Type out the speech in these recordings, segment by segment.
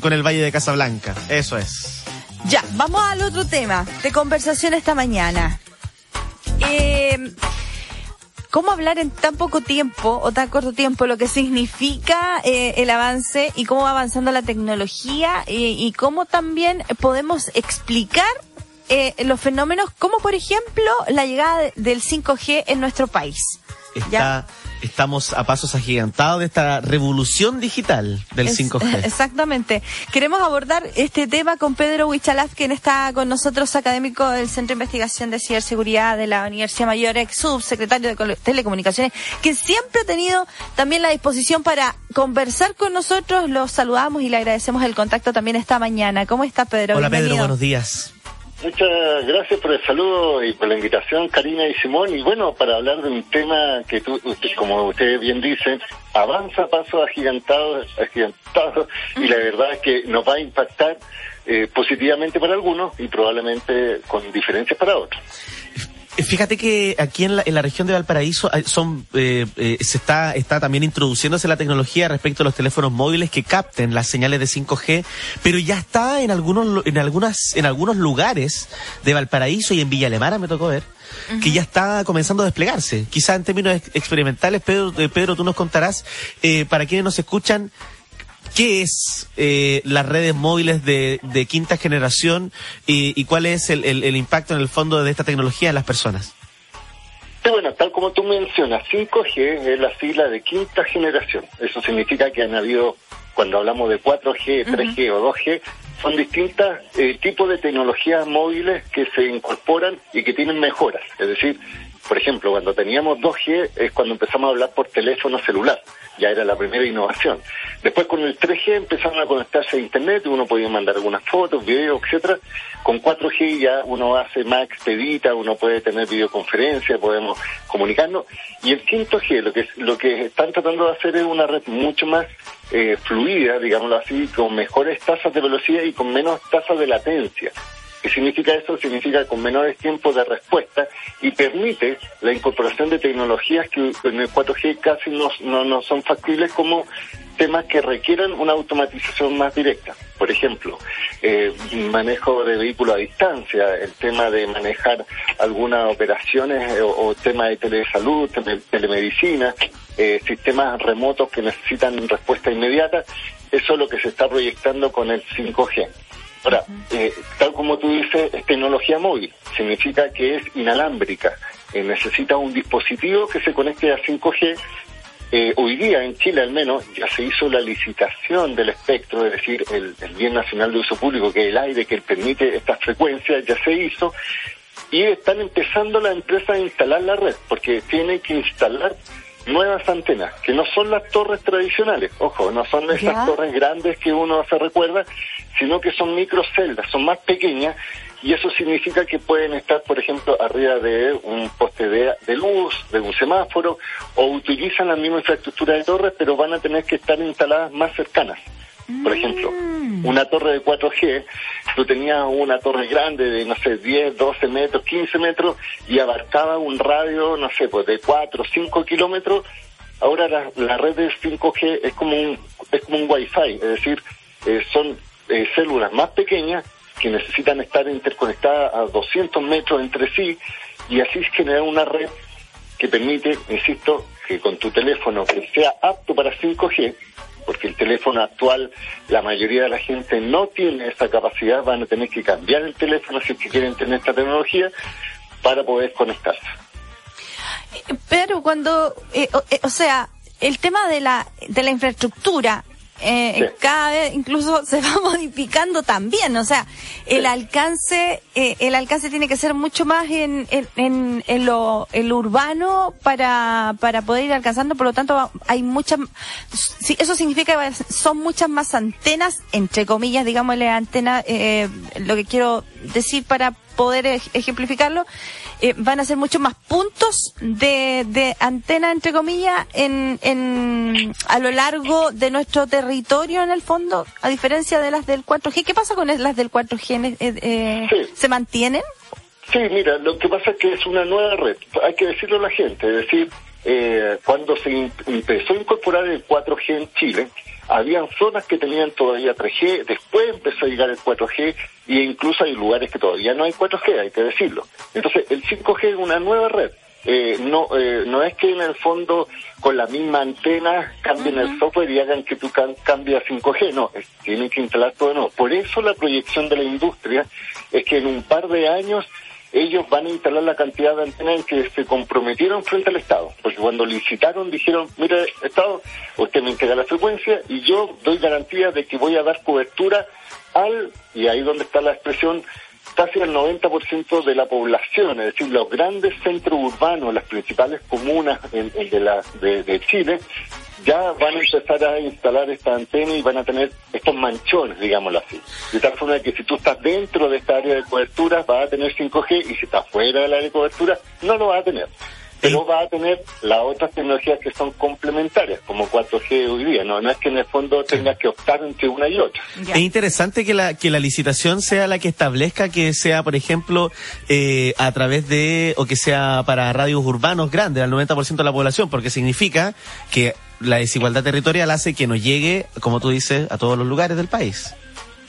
con el Valle de Casablanca. Eso es. Ya, vamos al otro tema de conversación esta mañana. Eh, ¿Cómo hablar en tan poco tiempo o tan corto tiempo lo que significa eh, el avance y cómo va avanzando la tecnología y, y cómo también podemos explicar eh, los fenómenos como por ejemplo la llegada de- del 5G en nuestro país? Está, estamos a pasos agigantados de esta revolución digital del Es- 5G. Exactamente. Queremos abordar este tema con Pedro Huichalaz, quien está con nosotros, académico del Centro de Investigación de Ciberseguridad de la Universidad Mayor, ex subsecretario de Telecomunicaciones, que siempre ha tenido también la disposición para conversar con nosotros. Los saludamos y le agradecemos el contacto también esta mañana. ¿Cómo está Pedro? Hola Pedro, Bienvenido. buenos días. Muchas gracias por el saludo y por la invitación, Karina y Simón. Y bueno, para hablar de un tema que tú, usted- como ustedes bien dicen, avanza a pasos agigantados, agigantados y la verdad es que nos va a impactar eh, positivamente para algunos y probablemente con diferencias para otros. Eh, Fíjate que aquí en la, en la región de Valparaíso son, eh, eh, se está, está también introduciéndose la tecnología respecto a los teléfonos móviles que capten las señales de 5G, pero ya está en algunos, en algunas, en algunos lugares de Valparaíso y en Villa Alemana me tocó ver, que ya está comenzando a desplegarse. Quizá en términos ex- experimentales, Pedro, eh, Pedro, tú nos contarás, eh, para quienes nos escuchan, ¿Qué es eh, las redes móviles de, de quinta generación y, y cuál es el, el- el impacto en el fondo de esta tecnología en las personas? Sí, bueno, tal como tú mencionas, 5G es la sigla de quinta generación. Eso significa que han habido, cuando hablamos de 4G, 3G o 2G, son distintos tipos de tecnologías móviles que se incorporan y que tienen mejoras. Es decir, por ejemplo, cuando teníamos 2G es cuando empezamos a hablar por teléfono celular. Ya era la primera innovación. Después con el 3G empezaron a conectarse a Internet, uno podía mandar algunas fotos, videos, etcétera. Con 4G ya uno hace más expedita, uno puede tener videoconferencias, podemos comunicarnos. Y el 5G lo que, lo que están tratando de hacer es una red mucho más eh, fluida, digámoslo así, con mejores tasas de velocidad y con menos tasas de latencia. ¿Qué significa eso? Significa con menores tiempos de respuesta y permite la incorporación de tecnologías que en el 4G casi no, no, no son factibles como temas que requieran una automatización más directa. Por ejemplo, eh, manejo de vehículos a distancia, el tema de manejar algunas operaciones eh, o, o tema de telesalud, tele- telemedicina, eh, sistemas remotos que necesitan respuesta inmediata. Eso es lo que se está proyectando con el 5G. Ahora, eh, tal como tú dices, es tecnología móvil. Significa que es inalámbrica. Eh, necesita un dispositivo que se conecte a 5G. Eh, hoy día, en Chile al menos, ya se hizo la licitación del espectro, es decir, el, el bien nacional de uso público, que es el aire que permite estas frecuencias, ya se hizo. Y están empezando las empresas a instalar la red, porque tienen que instalar nuevas antenas, que no son las torres tradicionales, ojo, no son esas Ya. torres grandes que uno se recuerda, sino que son microceldas, son más pequeñas, y eso significa que pueden estar, por ejemplo, arriba de un poste de, de luz, de un semáforo, o utilizan la misma infraestructura de torres, pero van a tener que estar instaladas más cercanas. Por ejemplo, una torre de 4G, tú tenías una torre grande de, no sé, 10, 12 metros, 15 metros y abarcaba un radio, no sé, pues de 4, 5 kilómetros. Ahora la, la red de 5G es como un, es como un Wi-Fi, es decir, eh, son eh, células más pequeñas que necesitan estar interconectadas a 200 metros entre sí y así generar una red que permite, insisto, que con tu teléfono que sea apto para 5G, porque el teléfono actual, la mayoría de la gente no tiene esa capacidad, van a tener que cambiar el teléfono si es que quieren tener esta tecnología para poder conectarse. Pero cuando, eh, o, eh, o sea, el tema de la, de la infraestructura, eh, Sí. cada vez incluso se va modificando también, o sea, el Sí. alcance, eh, el alcance tiene que ser mucho más en, en, en, en lo, en lo urbano para, para poder ir alcanzando, por lo tanto hay muchas, sí, eso significa que son muchas más antenas, entre comillas, digámosle antena, eh, lo que quiero decir para poder ej- ejemplificarlo, eh, van a ser muchos más puntos de, de antena, entre comillas, en, en, a lo largo de nuestro territorio, en el fondo, a diferencia de las del 4G. ¿Qué pasa con las del 4G? Eh, eh, Sí. ¿Se mantienen? Sí, mira, lo que pasa es que es una nueva red, hay que decirlo a la gente, es decir, eh, cuando se in- empezó a incorporar el 4G en Chile, habían zonas que tenían todavía 3G, después empezó a llegar el 4G e incluso hay lugares que todavía no hay 4G, hay que decirlo. Entonces, el 5G es una nueva red. Eh, no eh, no es que en el fondo con la misma antena cambien el software y hagan que tú cambies a 5G, no, tienen que instalar todo de nuevo. Por eso la proyección de la industria es que en un par de años ellos van a instalar la cantidad de antenas en que se comprometieron frente al Estado. Porque cuando licitaron dijeron, mire, Estado, usted me entrega la frecuencia y yo doy garantía de que voy a dar cobertura al, y ahí donde está la expresión, casi el 90% de la población, es decir, los grandes centros urbanos, las principales comunas de, la, de Chile, ya van a empezar a instalar esta antena y van a tener estos manchones, digámoslo así. De tal forma que si tú estás dentro de esta área de cobertura, vas a tener 5G y si estás fuera del área de cobertura, no lo vas a tener. Pero va a tener las otras tecnologías que son complementarias, como 4G hoy día. No, no es que en el fondo tengas que optar entre una y otra. Es interesante que la, que la licitación sea la que establezca que sea, por ejemplo, eh, a través de, o que sea para radios urbanos grandes, al 90% de la población, porque significa que la desigualdad territorial hace que nos llegue, como tú dices, a todos los lugares del país.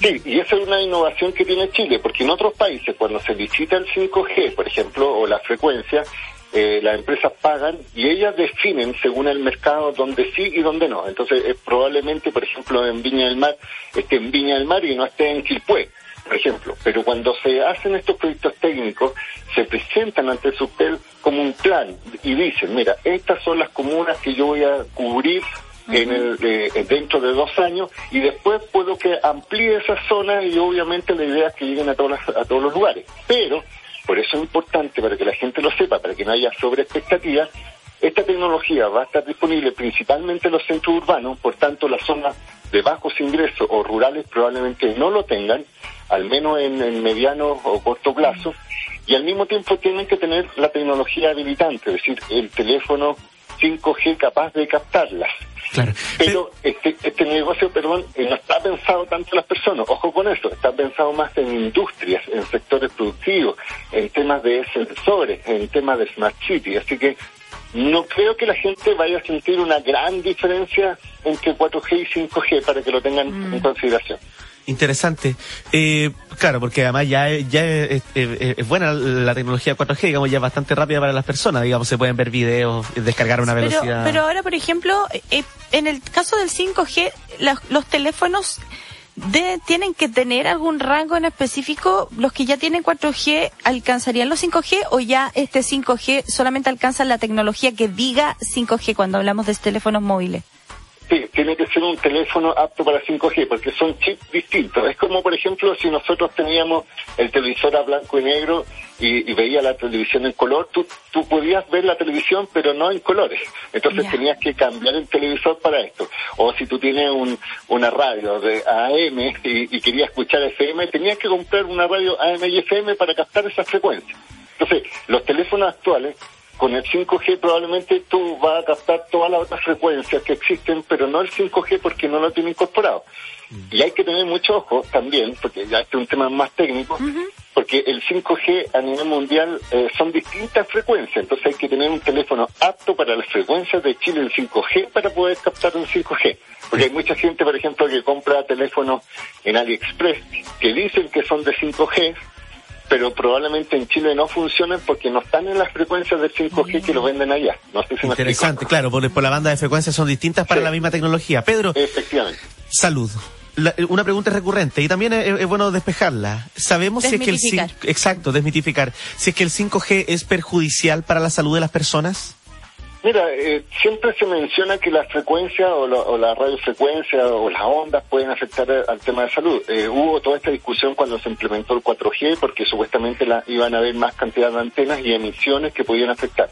Sí, y esa es una innovación que tiene Chile, porque en otros países, cuando se licita el 5G, por ejemplo, o la frecuencia, eh, las empresas pagan y ellas definen según el mercado dónde sí y dónde no. Entonces, eh, probablemente, por ejemplo, en Viña del Mar, esté en Viña del Mar y no esté en Quilpué, por ejemplo. Pero cuando se hacen estos proyectos técnicos, se presentan ante el SUPEL como un plan y dicen, mira, estas son las comunas que yo voy a cubrir en el, eh, dentro de dos años y después puedo que amplíe esa zona y obviamente la idea es que lleguen a, todas a todos los lugares. Pero por eso es importante, para que la gente lo sepa, para que no haya sobre expectativas, esta tecnología va a estar disponible principalmente en los centros urbanos, por tanto las zonas de bajos ingresos o rurales probablemente no lo tengan, al menos en, en mediano o corto plazo, y al mismo tiempo tienen que tener la tecnología habilitante, es decir, el teléfono 5G capaz de captarlas. Pero este, este negocio, perdón, eh, no está pensado tanto en las personas. Ojo con eso, está pensado más en industrias, en sectores productivos, en temas de sensores, en temas de smart city. Así que no creo que la gente vaya a sentir una gran diferencia entre 4G y 5G para que lo tengan en mm. consideración. Interesante. Eh, claro, porque además ya, ya es, buena la tecnología 4G, digamos, ya es bastante rápida para las personas, digamos, se pueden ver videos, descargar a una velocidad. Pero, ahora, por ejemplo, eh, en el caso del 5G, los teléfonos de, tienen que tener algún rango en específico. Los que ya tienen 4G, ¿alcanzarían los 5G o ya este 5G solamente alcanza la tecnología que diga 5G cuando hablamos de teléfonos móviles? Sí, tiene que ser un teléfono apto para 5G, porque son chips distintos. Es como, por ejemplo, si nosotros teníamos el televisor a blanco y negro y, veía la televisión en color, tú, tú podías ver la televisión, pero no en colores. Entonces tenías que cambiar el televisor para esto. O si tú tienes un, una radio de AM y, y querías escuchar FM, tenías que comprar una radio AM y FM para captar esa frecuencia. Entonces, los teléfonos actuales con el 5G probablemente tú vas a captar todas las otras frecuencias que existen, pero no el 5G porque no lo tiene incorporado. Mm. Y hay que tener mucho ojo también, porque ya este es un tema más técnico, porque el 5G a nivel mundial eh, son distintas frecuencias, entonces hay que tener un teléfono apto para las frecuencias de Chile en 5G para poder captar un 5G. Porque hay mucha gente, por ejemplo, que compra teléfonos en AliExpress que dicen que son de 5G, pero probablemente en Chile no funcionen porque no están en las frecuencias de 5G que lo venden allá. No sé si Interesante, claro, por, la banda de frecuencias son distintas para la misma tecnología. Pedro, efectivamente. Salud. una pregunta recurrente y también es, bueno despejarla. ¿Sabemos si es que el exacto, desmitificar, si es que el 5G es perjudicial para la salud de las personas? Mira, eh, siempre se menciona que la frecuencia o, la radiofrecuencia o las ondas pueden afectar al tema de salud. Eh, hubo toda esta discusión cuando se implementó el 4G porque supuestamente la, iban a haber más cantidad de antenas y emisiones que podían afectar.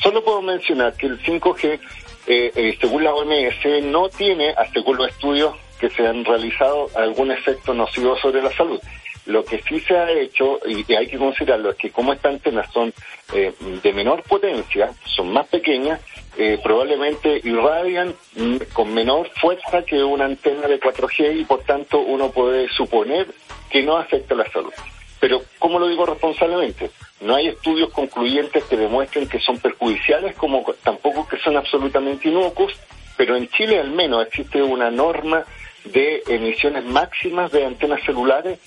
Solo puedo mencionar que el 5G, eh, según la OMS, no tiene, según los estudios que se han realizado, algún efecto nocivo sobre la salud. Lo que sí se ha hecho, y hay que considerarlo, es que como estas antenas son eh, de menor potencia, son más pequeñas, eh, probablemente irradian mm, con menor fuerza que una antena de 4G y por tanto uno puede suponer que no afecta la salud. Pero, ¿cómo lo digo responsablemente? No hay estudios concluyentes que demuestren que son perjudiciales, como tampoco que son absolutamente inocuos, pero en Chile al menos existe una norma de emisiones máximas de antenas celulares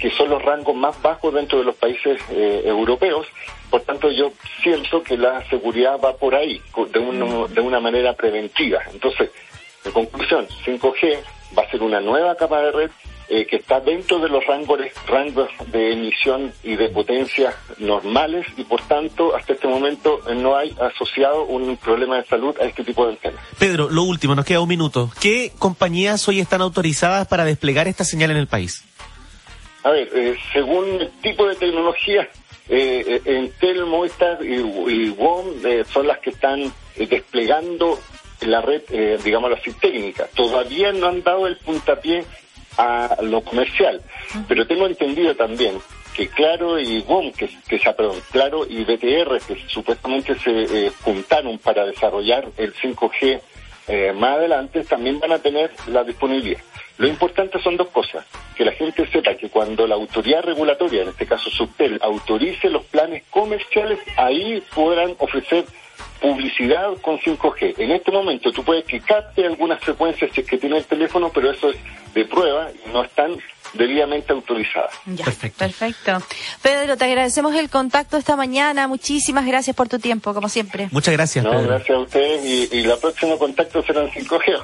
que son los rangos más bajos dentro de los países eh, europeos. Por tanto, yo siento que la seguridad va por ahí, de, de una manera preventiva. Entonces, en conclusión, 5G va a ser una nueva capa de red eh, que está dentro de los rangos, rangos de emisión y de potencia normales y por tanto hasta este momento eh, no hay asociado un problema de salud a este tipo de antenas. Pedro, lo último, nos queda un minuto. ¿Qué compañías hoy están autorizadas para desplegar esta señal en el país? A ver, eh, según el tipo de tecnología, eh, Entel, Movistar y, y WOM son las que están desplegando la red, digamos así, técnica. Todavía no han dado el puntapié a lo comercial. Pero tengo entendido también que Claro y WOM, que, que perdón, Claro y BTR, que supuestamente se eh, juntaron para desarrollar el 5G eh, más adelante, también van a tener la disponibilidad. Lo importante son dos cosas. Que la gente sepa que cuando la autoridad regulatoria, en este caso Subtel, autorice los planes comerciales, ahí podrán ofrecer publicidad con 5G. En este momento tú puedes que capte algunas frecuencias si es que tiene el teléfono, pero eso es de prueba y no están debidamente autorizadas. perfecto. perfecto. Pedro, te agradecemos el contacto esta mañana. Muchísimas gracias por tu tiempo, como siempre. Muchas gracias. No, gracias a ustedes y, y la próxima contacto será en 5G.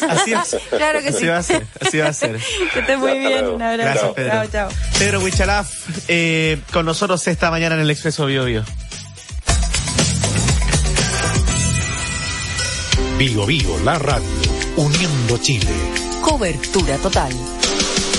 así es. Claro que así sí. va a ser. Así va a ser. que estés muy bien. Un abrazo. Gracias, Pedro. Chao, chao. Pedro Huichalaf, eh, con nosotros esta mañana en el Expreso Bio Bio. Bio Bio, la radio, uniendo Chile. Cobertura total.